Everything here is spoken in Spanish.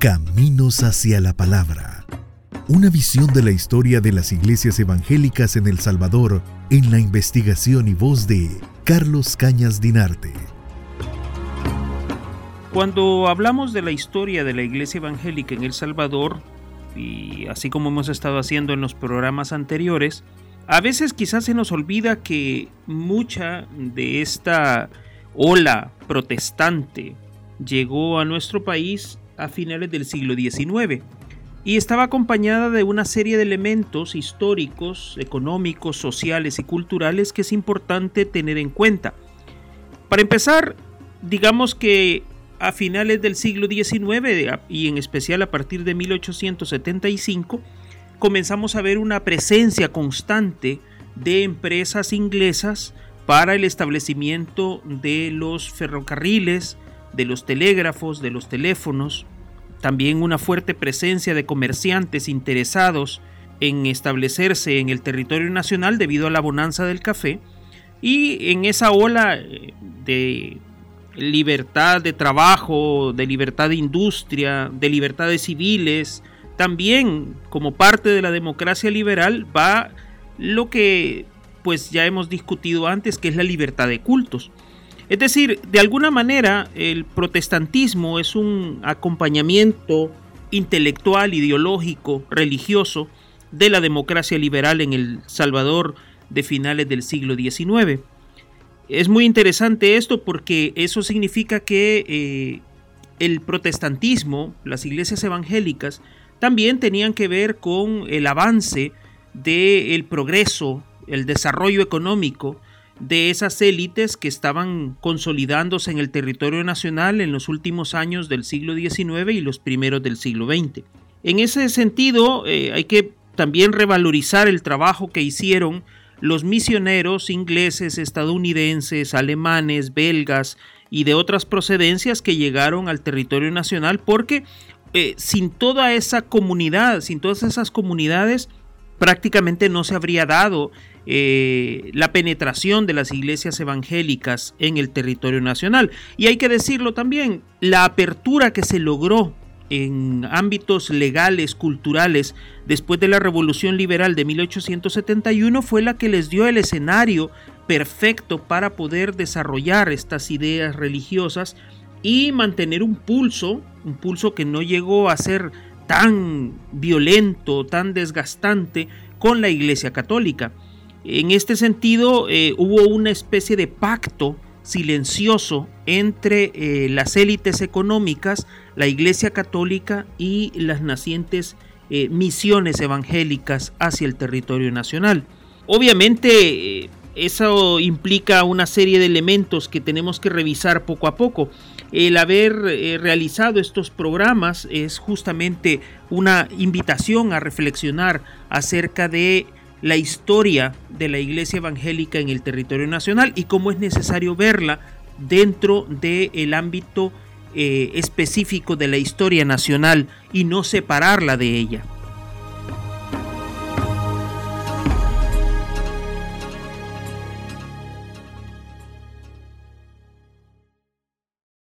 Caminos hacia la Palabra. Una visión de la historia de las iglesias evangélicas en El Salvador en la investigación y voz de Carlos Cañas Dinarte. Cuando hablamos de la historia de la iglesia evangélica en El Salvador, y así como hemos estado haciendo en los programas anteriores, a veces quizás se nos olvida que mucha de esta ola protestante llegó a nuestro país a finales del siglo XIX y estaba acompañada de una serie de elementos históricos, económicos, sociales y culturales que es importante tener en cuenta. Para empezar, digamos que a finales del siglo XIX y en especial a partir de 1875, comenzamos a ver una presencia constante de empresas inglesas para el establecimiento de los ferrocarriles, de los telégrafos, de los teléfonos, también una fuerte presencia de comerciantes interesados en establecerse en el territorio nacional debido a la bonanza del café y en esa ola eh, de libertad de trabajo, de libertad de industria, de libertades civiles, también como parte de la democracia liberal va lo que pues ya hemos discutido antes, que es la libertad de cultos. Es decir, de alguna manera el protestantismo es un acompañamiento intelectual, ideológico, religioso de la democracia liberal en El Salvador de finales del siglo XIX. Es muy interesante esto porque eso significa que eh, el protestantismo, las iglesias evangélicas, también tenían que ver con el avance del progreso, el desarrollo económico de esas élites que estaban consolidándose en el territorio nacional en los últimos años del siglo XIX y los primeros del siglo XX. En ese sentido, eh, hay que también revalorizar el trabajo que hicieron los misioneros ingleses, estadounidenses, alemanes, belgas y de otras procedencias que llegaron al territorio nacional porque eh, sin toda esa comunidad, sin todas esas comunidades, prácticamente no se habría dado eh, la penetración de las iglesias evangélicas en el territorio nacional. Y hay que decirlo también, la apertura que se logró en ámbitos legales, culturales, después de la Revolución Liberal de 1871 fue la que les dio el escenario perfecto para poder desarrollar estas ideas religiosas y mantener un pulso, un pulso que no llegó a ser tan violento, tan desgastante con la Iglesia Católica. En este sentido, eh, hubo una especie de pacto silencioso entre eh, las élites económicas, la Iglesia Católica y las nacientes eh, misiones evangélicas hacia el territorio nacional. Obviamente, eso implica una serie de elementos que tenemos que revisar poco a poco. El haber realizado estos programas es justamente una invitación a reflexionar acerca de la historia de la iglesia evangélica en el territorio nacional y cómo es necesario verla dentro del ámbito eh, específico de la historia nacional y no separarla de ella.